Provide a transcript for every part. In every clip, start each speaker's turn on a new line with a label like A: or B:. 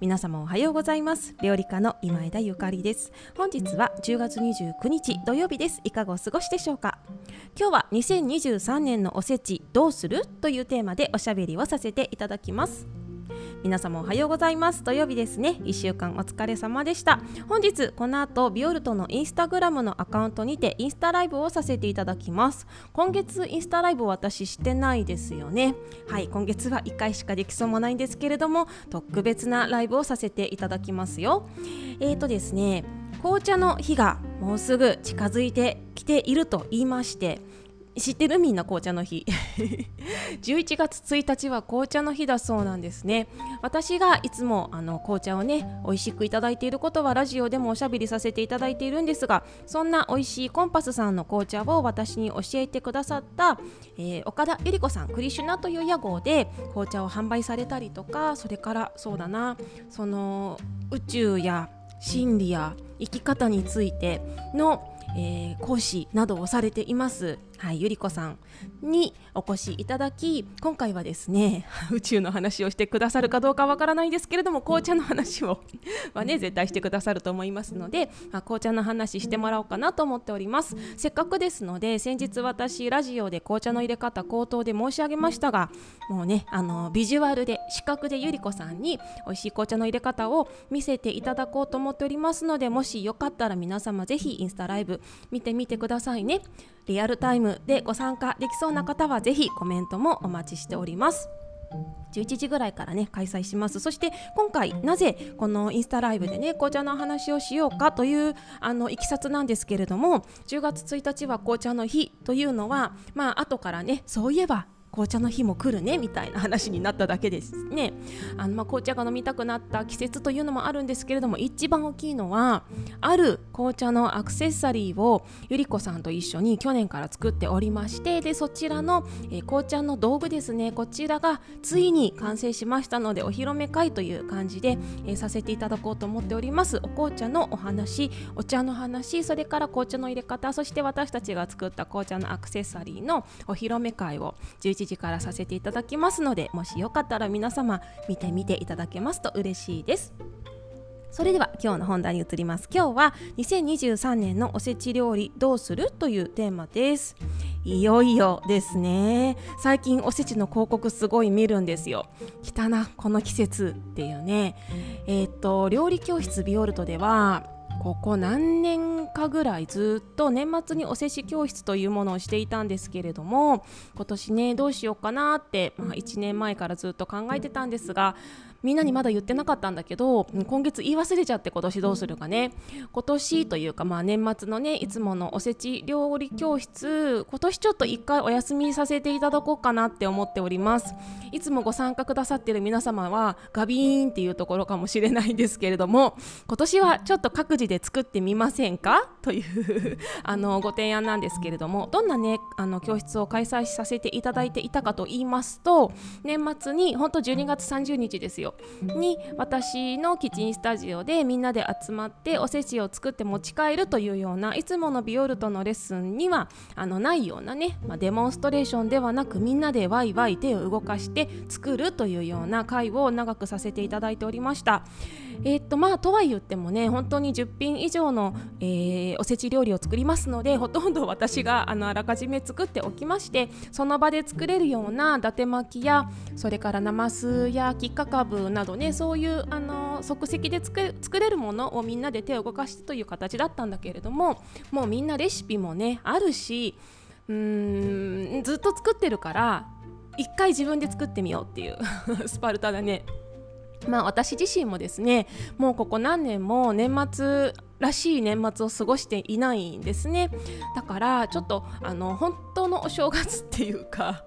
A: 皆様おはようございます。料理家の今枝ゆかりです。本日は10月29日土曜日です。いかがお過ごしでしょうか？今日は2023年のおせちどうする？というテーマでおしゃべりをさせていただきます。皆様おはようございます。土曜日ですね。1週間お疲れ様でした。本日この後ビオルトのインスタグラムのアカウントにてインスタライブをさせていただきます。今月インスタライブ私してないですよね。はい今月は1回しかできそうもないんですけれども特別なライブをさせていただきますよ。えーとですね紅茶の日がもうすぐ近づいてきていると言いまして知ってる？みんな紅茶の日。11月1日は紅茶の日だそうなんですね。私がいつもあの紅茶をね美味しくいただいていることはラジオでもおしゃべりさせていただいているんですがそんな美味しいコンパスさんの紅茶を私に教えてくださった、えー、岡田由里子さんクリシュナという屋号で紅茶を販売されたりとかそれからそうだなその宇宙や心理や生き方についてのえー、講師などをされています、はい、ゆりこさんにお越しいただき今回はですね 宇宙の話をしてくださるかどうかわからないですけれども紅茶の話を はね絶対してくださると思いますので、まあ、紅茶の話してもらおうかなと思っております。せっかくですので先日私ラジオで紅茶の入れ方口頭で申し上げましたがもうねあのビジュアルで視覚でゆりこさんに美味しい紅茶の入れ方を見せていただこうと思っておりますのでもしよかったら皆様ぜひインスタライブ見てみてくださいね。リアルタイムでご参加できそうな方はぜひコメントもお待ちしております。11時ぐらいからね開催します。そして今回なぜこのインスタライブでね紅茶の話をしようかというあのいきさつなんですけれども10月1日は紅茶の日というのはまあ後からねそういえば紅茶の日も来るねみたいな話になっただけですね。あの、まあ、紅茶が飲みたくなった季節というのもあるんですけれども一番大きいのはある紅茶のアクセサリーをゆり子さんと一緒に去年から作っておりましてでそちらの、えー、紅茶の道具ですね。こちらがついに完成しましたのでお披露目会という感じで、えー、させていただこうと思っております。お紅茶のお話お茶の話それから紅茶の入れ方そして私たちが作った紅茶のアクセサリーのお披露目会を11 1時からさせていただきますのでもしよかったら皆様見てみていただけますと嬉しいです。それでは今日の本題に移ります。今日は2023年のおせち料理どうするというテーマです。いよいよですね。最近おせちの広告すごい見るんですよ。来たなこの季節っていうね。えっ、と料理教室ビオルトではここ何年かぐらいずっと年末におせち教室というものをしていたんですけれども今年ねどうしようかなって、まあ、1年前からずっと考えてたんですがみんなにまだ言ってなかったんだけど今月言い忘れちゃって今年どうするかね。今年というかまあ年末のねいつものおせち料理教室今年ちょっと一回お休みさせていただこうかなって思っております。いつもご参加くださってる皆様はガビーンっていうところかもしれないんですけれども今年はちょっと各自で作ってみませんか？という あのご提案なんですけれどもどんなねあの教室を開催させていただいていたかと言いますと年末に本当12月30日ですよ。に私のキッチンスタジオでみんなで集まっておせちを作って持ち帰るというようないつものビオルトのレッスンにはあのないようなね、まあ、デモンストレーションではなくみんなでワイワイ手を動かして作るというような会を長くさせていただいておりました。えー、っとまあとは言ってもね本当に10品以上の、えー、おせち料理を作りますのでほとんど私があのあらかじめ作っておきましてその場で作れるような伊達巻きやそれからなますやきっかかぶなどねそういうあの即席で作作れるものをみんなで手を動かしてという形だったんだけれどももうみんなレシピもねあるしうーんずっと作ってるから一回自分で作ってみようっていう スパルタだね。まあ私自身もですねもうここ何年も年末らしい年末を過ごしていないんですね。だからちょっとあの本当のお正月っていうか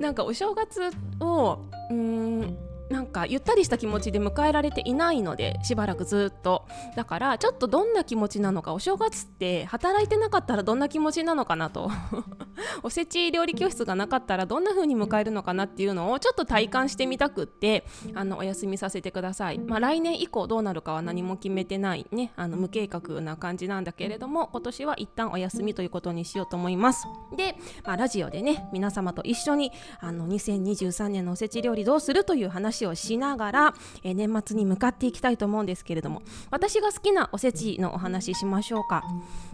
A: なんかお正月をうんなんかゆったりした気持ちで迎えられていないのでしばらくずっと。だからちょっとどんな気持ちなのかお正月って働いてなかったらどんな気持ちなのかなと。おせち料理教室がなかったらどんな風に迎えるのかなっていうのをちょっと体感してみたくってあのお休みさせてください、まあ、来年以降どうなるかは何も決めてないねあの無計画な感じなんだけれども今年は一旦お休みということにしようと思います。で、まあ、ラジオでね皆様と一緒にあの2023年のおせち料理どうするという話をししながら、えー、年末に向かっていきたいと思うんですけれども私が好きなおせちのお話しましょうか。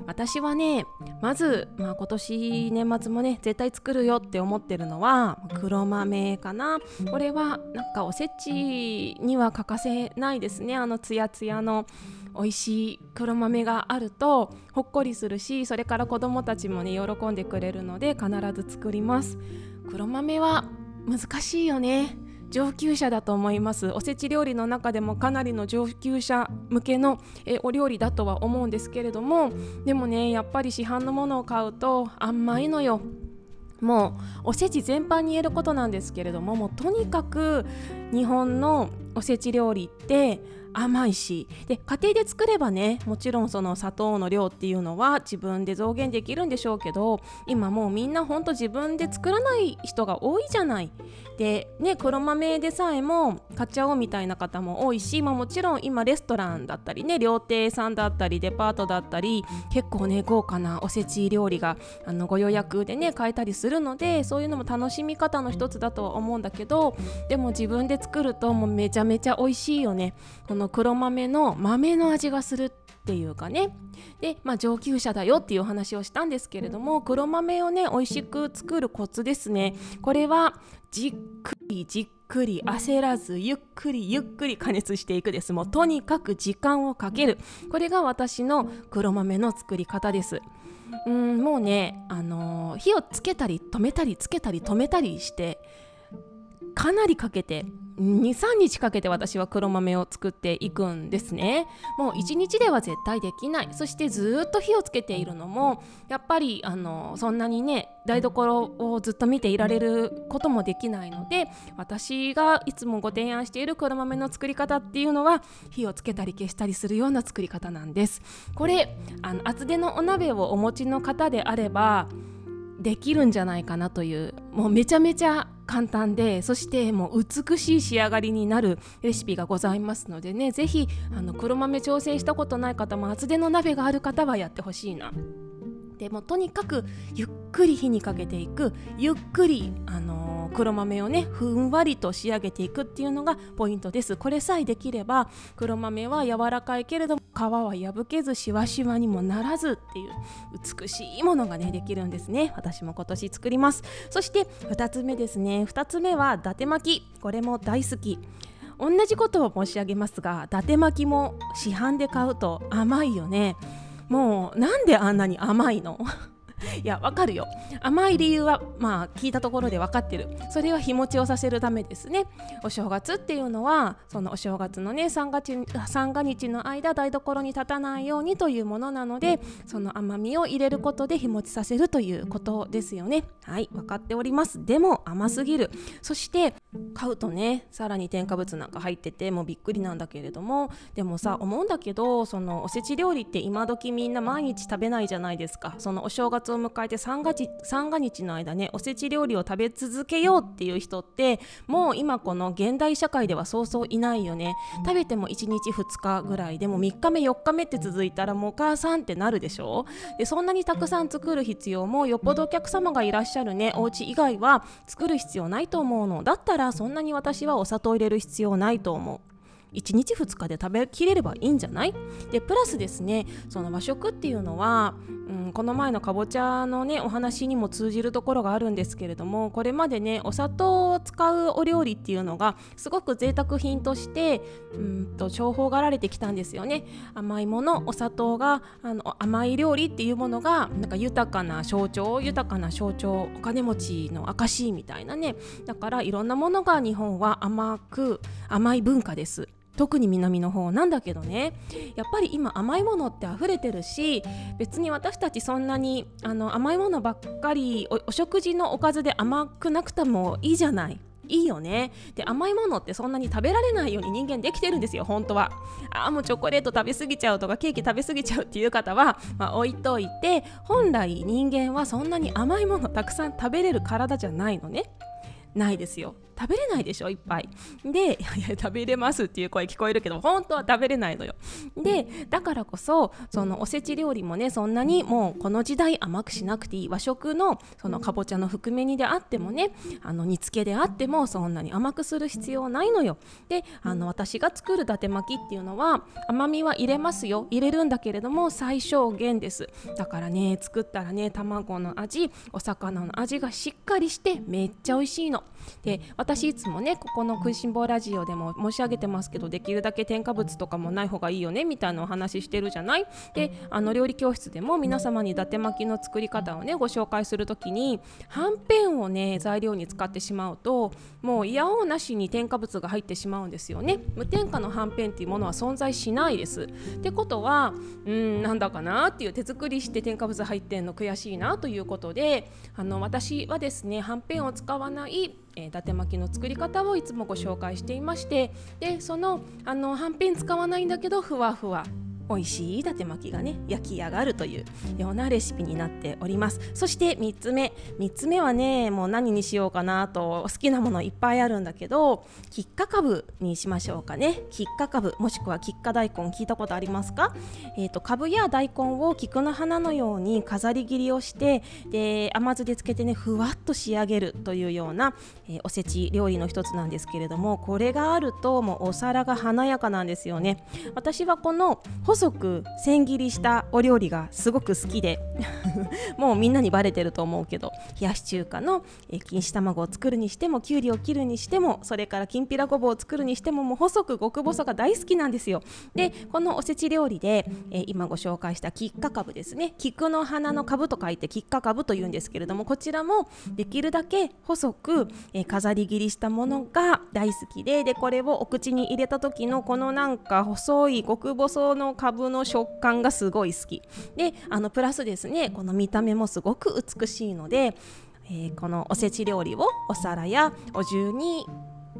A: 私はねまず、まあ、今年年末もね絶対作るよって思ってるのは黒豆かな。これはなんかおせちには欠かせないですね。あのツヤツヤの美味しい黒豆があるとほっこりするしそれから子どもたちもね喜んでくれるので必ず作ります。黒豆は難しいよね。上級者だと思います。おせち料理の中でもかなりの上級者向けのえお料理だとは思うんですけれどもでもねやっぱり市販のものを買うと甘いのよ。もうおせち全般に言えることなんですけれどももうとにかく日本のおせち料理って甘いし。で家庭で作ればねもちろんその砂糖の量っていうのは自分で増減できるんでしょうけど今もうみんなほんと自分で作らない人が多いじゃない。でね黒豆でさえも買っちゃおうみたいな方も多いし、まあ、もちろん今レストランだったりね料亭さんだったりデパートだったり結構ね豪華なおせち料理があのご予約でね買えたりするのでそういうのも楽しみ方の一つだとは思うんだけどでも自分で作るともうめちゃめちゃ美味しいよね。この黒豆の豆の味がするっていうかね。で、まあ、上級者だよっていうお話をしたんですけれども黒豆をね美味しく作るコツですね。これはじっくりじっくり焦らずゆっくりゆっくり加熱していくです。もうとにかく時間をかける。これが私の黒豆の作り方です。うんもうね、あのー、火をつけたり止めたりつけたり止めたりしてかなりかけて23日かけて私は黒豆を作っていくんですね。もう1日では絶対できない。そしてずっと火をつけているのもやっぱりあのそんなにね台所をずっと見ていられることもできないので私がいつもご提案している黒豆の作り方っていうのは火をつけたり消したりするような作り方なんです。これあの厚手のお鍋をお持ちの方であればできるんじゃないかなというもうめちゃめちゃ簡単でそしてもう美しい仕上がりになるレシピがございますのでね是非黒豆挑戦したことない方も厚手の鍋がある方はやってほしいな。でもとにかくゆっくり火にかけていくゆっくり、あのー、黒豆をねふんわりと仕上げていくっていうのがポイントです。これさえできれば黒豆は柔らかいけれども皮は破けずしわしわにもならずっていう美しいものがねできるんですね。私も今年作ります。そして2つ目ですね。2つ目は伊達巻き。これも大好き。同じことを申し上げますが伊達巻きも市販で買うと甘いよね。もうなんであんなに甘いの？いやわかるよ。甘い理由はまあ聞いたところで分かってる。それは日持ちをさせるためですね。お正月っていうのはそのお正月のね三が三が日の間台所に立たないようにというものなのでその甘みを入れることで日持ちさせるということですよね。はい分かっております。でも甘すぎる。そして買うとねさらに添加物なんか入っててもうびっくりなんだけれどもでもさ思うんだけどそのおせち料理って今時みんな毎日食べないじゃないですか。そのお正月を迎えて三が日三が日の間ねおせち料理を食べ続けようっていう人ってもう今この現代社会ではそうそういないよね。食べても1日2日ぐらいでも3日目4日目って続いたらもうお母さんってなるでしょ？でそんなにたくさん作る必要もよっぽどお客様がいらっしゃるねお家以外は作る必要ないと思うの。だったらそんなに私はお砂糖入れる必要ないと思う。1日2日で食べきれればいいんじゃない？でプラスですねその和食っていうのは、うん、この前のかぼちゃのねお話にも通じるところがあるんですけれどもこれまでねお砂糖を使うお料理っていうのがすごく贅沢品としてうんと重宝がられてきたんですよね。甘いものお砂糖があの甘い料理っていうものがなんか豊かな象徴豊かな象徴お金持ちの証みたいなね。だからいろんなものが日本は甘く甘い文化です。特に南の方なんだけどね。やっぱり今甘いものって溢れてるし別に私たちそんなにあの甘いものばっかりお食事のおかずで甘くなくてもいいじゃない。いいよね。で甘いものってそんなに食べられないように人間できてるんですよ本当は。ああもうチョコレート食べ過ぎちゃうとかケーキ食べ過ぎちゃうっていう方は、まあ、置いといて本来人間はそんなに甘いものたくさん食べれる体じゃないのね。ないですよ。食べれないでしょいっぱい。でいや食べれますっていう声聞こえるけど本当は食べれないのよ。でだからこそそのおせち料理もねそんなにもうこの時代甘くしなくていい和食のそのかぼちゃの含め煮であってもねあの煮付けであってもそんなに甘くする必要ないのよ。であの私が作る伊達巻きっていうのは甘みは入れますよ。入れるんだけれども最小限です。だからね作ったらね卵の味お魚の味がしっかりしてめっちゃ美味しいの。で私いつもねここの「食いしん坊ラジオ」でも申し上げてますけどできるだけ添加物とかもない方がいいよねみたいなお話してるじゃない？であの料理教室でも皆様に伊達巻きの作り方をねご紹介する時にはんぺんをね材料に使ってしまうともういやおうなしに添加物が入ってしまうんですよね。無添加のはんぺんっていうものは存在しないです。ってことはうんなんだかなっていう手作りして添加物入ってんの悔しいなということであの私はですねはんぺんを使わないえー、伊達巻きの作り方をいつもご紹介していましてでそのあのはんぺん使わないんだけどふわふわ。美味しい伊達巻きがね焼き上がるというようなレシピになっております。そして3つ目。3つ目はねもう何にしようかなと好きなものいっぱいあるんだけどキッカカブにしましょうかね。キッカカブもしくはキッカ大根聞いたことありますか？えーと、カブや大根を菊の花のように飾り切りをしてで甘酢でつけてねふわっと仕上げるというような、えー、おせち料理の一つなんですけれどもこれがあるともうお皿が華やかなんですよね。私はこの細細く千切りしたお料理がすごく好きで もうみんなにバレてると思うけど冷やし中華の、え錦糸卵を作るにしてもきゅうりを切るにしてもそれからきんぴらごぼうを作るにしてももう細く極細が大好きなんですよ。でこのおせち料理で、え今ご紹介した菊花かぶですね。菊の花の株と書いて菊花かぶというんですけれどもこちらもできるだけ細く、え飾り切りしたものが大好きででこれをお口に入れた時のこのなんか細い極細の株ぶの食感がすごい好き。であのプラスですねこの見た目もすごく美しいので、えー、このおせち料理をお皿やお重に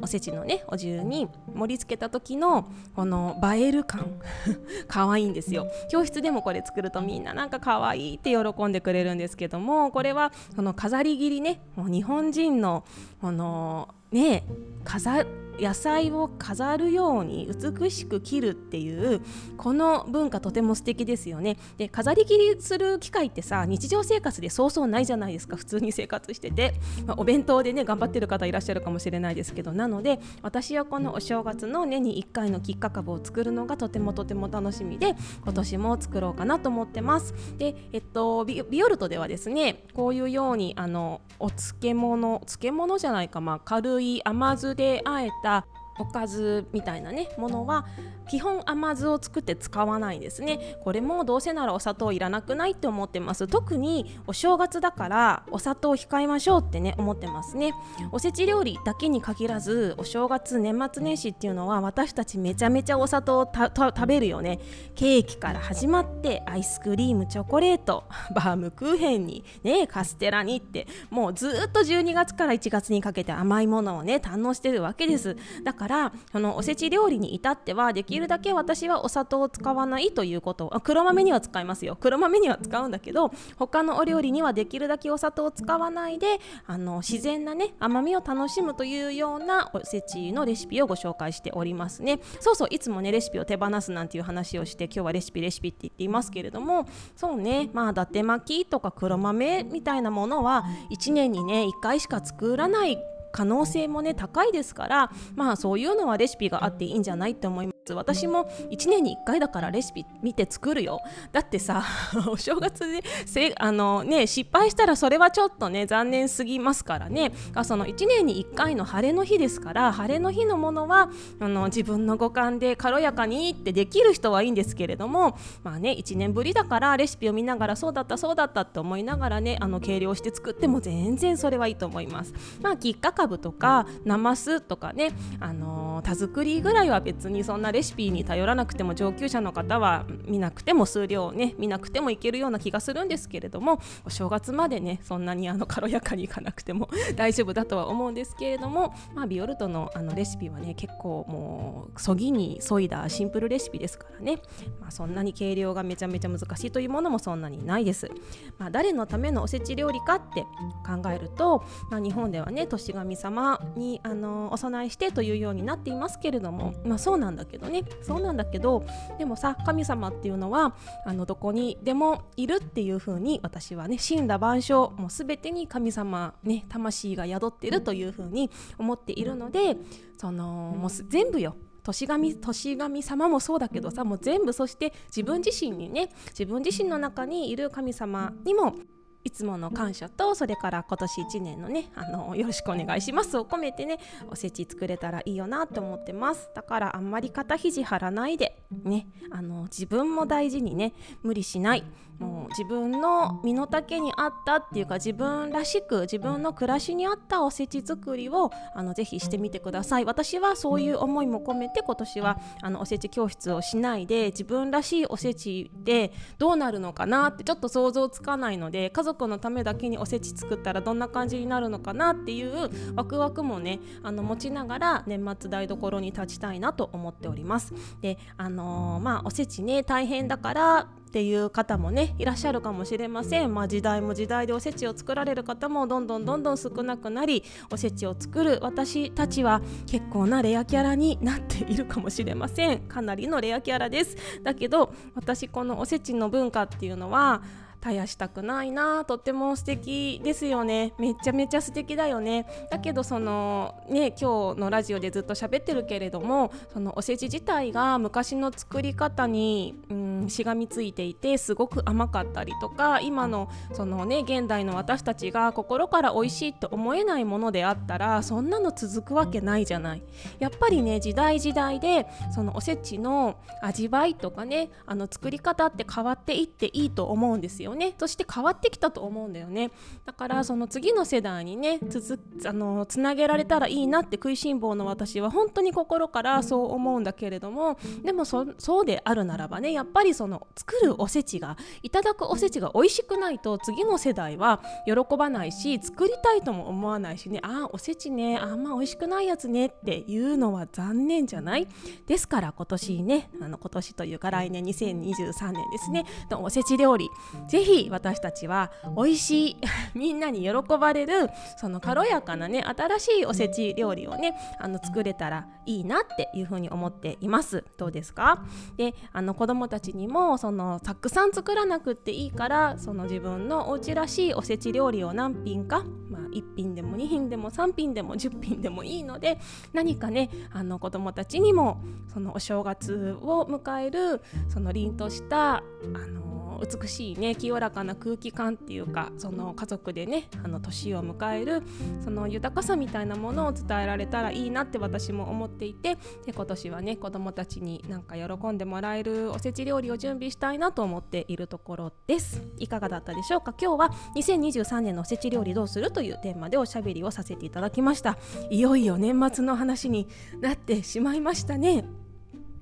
A: おせちのねお重に盛り付けた時のこの映える感。可愛いんですよ。教室でもこれ作るとみんななんか可愛いって喜んでくれるんですけどもこれはその飾り切りねもう日本人のこのね飾野菜を飾るように美しく切るっていうこの文化とても素敵ですよね。で飾り切りする機会ってさ日常生活でそうそうないじゃないですか。普通に生活してて、まあ、お弁当でね頑張ってる方いらっしゃるかもしれないですけど。なので私はこのお正月の年に1回のきっかかぶを作るのがとてもとても楽しみで今年も作ろうかなと思ってます。でえっとビオルトではですねこういうようにあのお漬物漬物じゃないか。まあ軽い甘酢であえたおかずみたいなねものは基本甘酢を作って使わないですね。これもどうせならお砂糖いらなくないって思ってます。特にお正月だからお砂糖控えましょうってね思ってますね。おせち料理だけに限らずお正月年末年始っていうのは私たちめちゃめちゃお砂糖を食べるよね。ケーキから始まってアイスクリームチョコレート バームクーヘンにねカステラにってもうずっと12月から1月にかけて甘いものをね堪能してるわけです。だからからそのおせち料理に至ってはできるだけ私はお砂糖を使わないということ。あ黒豆には使いますよ。黒豆には使うんだけど他のお料理にはできるだけお砂糖を使わないであの自然なね甘みを楽しむというようなおせちのレシピをご紹介しておりますね。そうそういつもねレシピを手放すなんていう話をして今日はレシピレシピって言っていますけれども。そうねまあ伊達巻きとか黒豆みたいなものは1年にね1回しか作らない可能性もね高いですからまあそういうのはレシピがあっていいんじゃないって思います。私も1年に1回だからレシピ見て作るよ。だってさ お正月でせあの、ね、失敗したらそれはちょっとね残念すぎますからね。その1年に1回の晴れの日ですから晴れの日のものはあの自分の五感で軽やかにってできる人はいいんですけれどもまあね1年ぶりだからレシピを見ながらそうだったそうだったって思いながらねあの計量して作っても全然それはいいと思います。まあきっかかぶとかなますとかね、あのー、田作りぐらいは別にそんなレシピに頼らなくても上級者の方は見なくても数量ね見なくてもいけるような気がするんですけれどもお正月までねそんなにあの軽やかにいかなくても 大丈夫だとは思うんですけれども、まあ、ビオルトのあのレシピはね結構もうそぎにそいだシンプルレシピですからね、まあ、そんなに計量がめちゃめちゃ難しいというものもそんなにないです。まあ、誰のためのおせち料理かって考えると、まあ、日本ではね年神様にあのお供えしてというようになっていますけれども、まあ、そうなんだけどね。そうなんだけどでもさ神様っていうのはあのどこにでもいるっていう風に私はね神羅万象もう全てに神様ね魂が宿ってるという風に思っているのでそのもう全部よ。年神年神様もそうだけどさもう全部そして自分自身にね自分自身の中にいる神様にもいつもの感謝とそれから今年1年のねあのよろしくお願いしますを込めてねおせち作れたらいいよなと思ってます。だからあんまり肩肘張らないでねあの自分も大事にね無理しない。もう自分の身の丈に合ったっていうか自分らしく自分の暮らしに合ったおせち作りをあのぜひしてみてください。私はそういう思いも込めて今年はあのおせち教室をしないで自分らしいおせちでどうなるのかなってちょっと想像つかないので家族のためだけにおせち作ったらどんな感じになるのかなっていうワクワクもねあの持ちながら年末台所に立ちたいなと思っております。であのー、まあおせちね大変だからっていう方もねいらっしゃるかもしれません、まあ、時代も時代でおせちを作られる方もどんどんどんどん少なくなりおせちを作る私たちは結構なレアキャラになっているかもしれません。かなりのレアキャラです。だけど私このおせちの文化っていうのは絶やしたくないなとっても素敵ですよねめちゃめちゃ素敵だよねだけどそのね今日のラジオでずっと喋ってるけれどもそのおせち自体が昔の作り方に、うん、しがみついていてすごく甘かったりとか今のそのね現代の私たちが心から美味しいと思えないものであったらそんなの続くわけないじゃないやっぱりね時代時代でそのおせちの味わいとかねあの作り方って変わっていっていいと思うんですよよねそして変わってきたと思うんだよね。だからその次の世代にねつあのつなげられたらいいなって食いしん坊の私は本当に心からそう思うんだけれどもでもそうであるならばねやっぱりその作るおせちがいただくおせちが美味しくないと次の世代は喜ばないし作りたいとも思わないしねああおせちねあんま美味しくないやつねっていうのは残念じゃない？ですから今年ねあの今年というか来年2023年ですねおせち料理ぜぜひ私たちは美味しい みんなに喜ばれるその軽やかなね新しいおせち料理をねあの作れたらいいなっていうふうに思っています。どうですか？であの子供たちにもそのたくさん作らなくっていいからその自分のお家らしいおせち料理を何品か、まあ、1品でも2品でも3品でも10品でもいいので何かねあの子供たちにもそのお正月を迎えるその凛としたあの美しいね清らかな空気感っていうかその家族でねあの年を迎えるその豊かさみたいなものを伝えられたらいいなって私も思っていてで今年はね子どもたちになんか喜んでもらえるおせち料理を準備したいなと思っているところです。いかがだったでしょうか？今日は2023年のおせち料理どうするというテーマでおしゃべりをさせていただきました。いよいよ年末の話になってしまいましたね。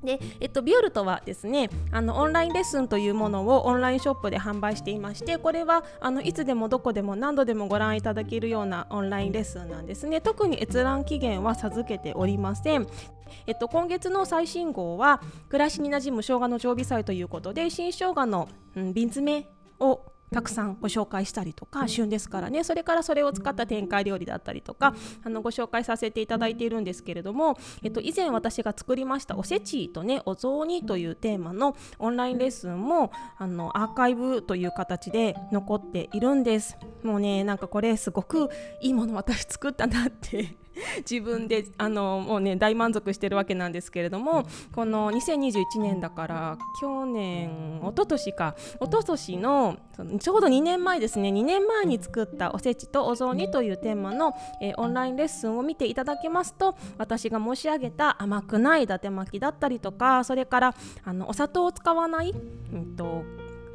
A: で、えっと、ビオルトはですねあのオンラインレッスンというものをオンラインショップで販売していましてこれはあのいつでもどこでも何度でもご覧いただけるようなオンラインレッスンなんですね。特に閲覧期限は授けておりません。えっと、今月の最新号は暮らしに馴染む生姜の常備菜ということで新生姜の、うん、瓶詰めをたくさんご紹介したりとか旬ですからね。それからそれを使った展開料理だったりとかあのご紹介させていただいているんですけれども、えっと、以前私が作りましたおせちとねお雑煮というテーマのオンラインレッスンもあのアーカイブという形で残っているんです。もうねなんかこれすごくいいもの私作ったなって 自分であのもうね大満足してるわけなんですけれどもこの2021年だから去年一昨年か一昨年のちょうど2年前ですね2年前に作ったおせちとお雑煮というテーマの、えー、オンラインレッスンを見ていただけますと私が申し上げた甘くない伊達巻きだったりとかそれからあのお砂糖を使わない、うんと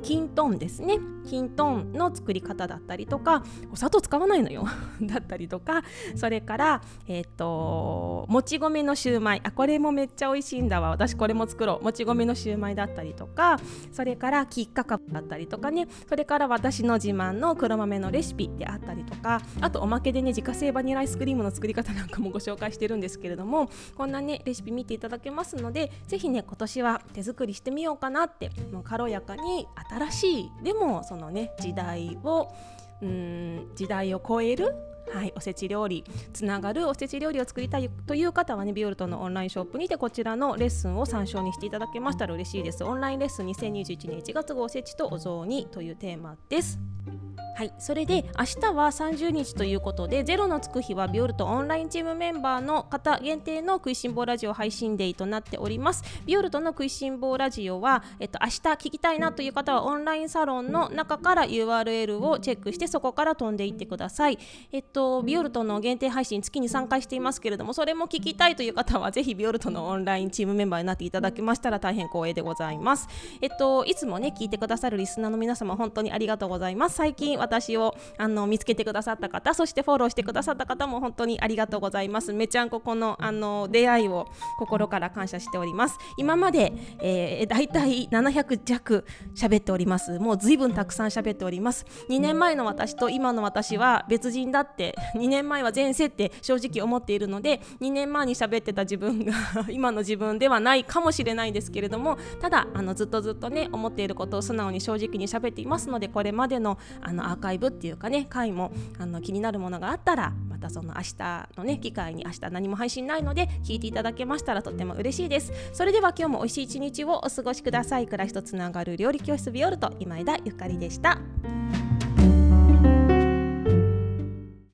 A: きんとんですね。きんとんの作り方だったりとかお砂糖使わないのよ。だったりとかそれからえっ、ともち米のシューマイ。あこれもめっちゃ美味しいんだわ。私これも作ろう。もち米のシューマイだったりとかそれからきっかかだったりとかね。それから私の自慢の黒豆のレシピであったりとかあとおまけでね自家製バニラアイスクリームの作り方なんかもご紹介してるんですけれどもこんなねレシピ見ていただけますのでぜひね今年は手作りしてみようかなってもう軽やかに新新しい。でもそのね時代をうん時代を超えるはい、おせち料理つながるおせち料理を作りたいという方はねビオルトのオンラインショップにてこちらのレッスンを参照にしていただけましたら嬉しいです。オンラインレッスン2021年1月号おせちとお雑煮というテーマです。はいそれで明日は30日ということでゼロのつく日はビオルトオンラインチームメンバーの方限定の食いしん坊ラジオ配信デーとなっております。ビオルトの食いしん坊ラジオは、えっと、明日聞きたいなという方はオンラインサロンの中から URL をチェックしてそこから飛んでいってください。えっとビオルトの限定配信月に3回していますけれどもそれも聞きたいという方はぜひビオルトのオンラインチームメンバーになっていただけましたら大変光栄でございます。えっといつもね聞いてくださるリスナーの皆様本当にありがとうございます。最近私をあの見つけてくださった方そしてフォローしてくださった方も本当にありがとうございます。めちゃんここのあの出会いを心から感謝しております。今まで、えー、大体700弱喋っております。もう随分たくさん喋っております。2年前の私と今の私は別人だって2年前は前世って正直思っているので2年前に喋ってた自分が 今の自分ではないかもしれないですけれどもただあのずっとずっとね思っていることを素直に正直に喋っていますのでこれまでのあのアーカイブっていうかね回もあの気になるものがあったらまたその明日のね機会に明日何も配信ないので聞いていただけましたらとっても嬉しいですそれでは今日も美味しい一日をお過ごしください暮らしとつながる料理教室ビオルト今枝ゆかりでした。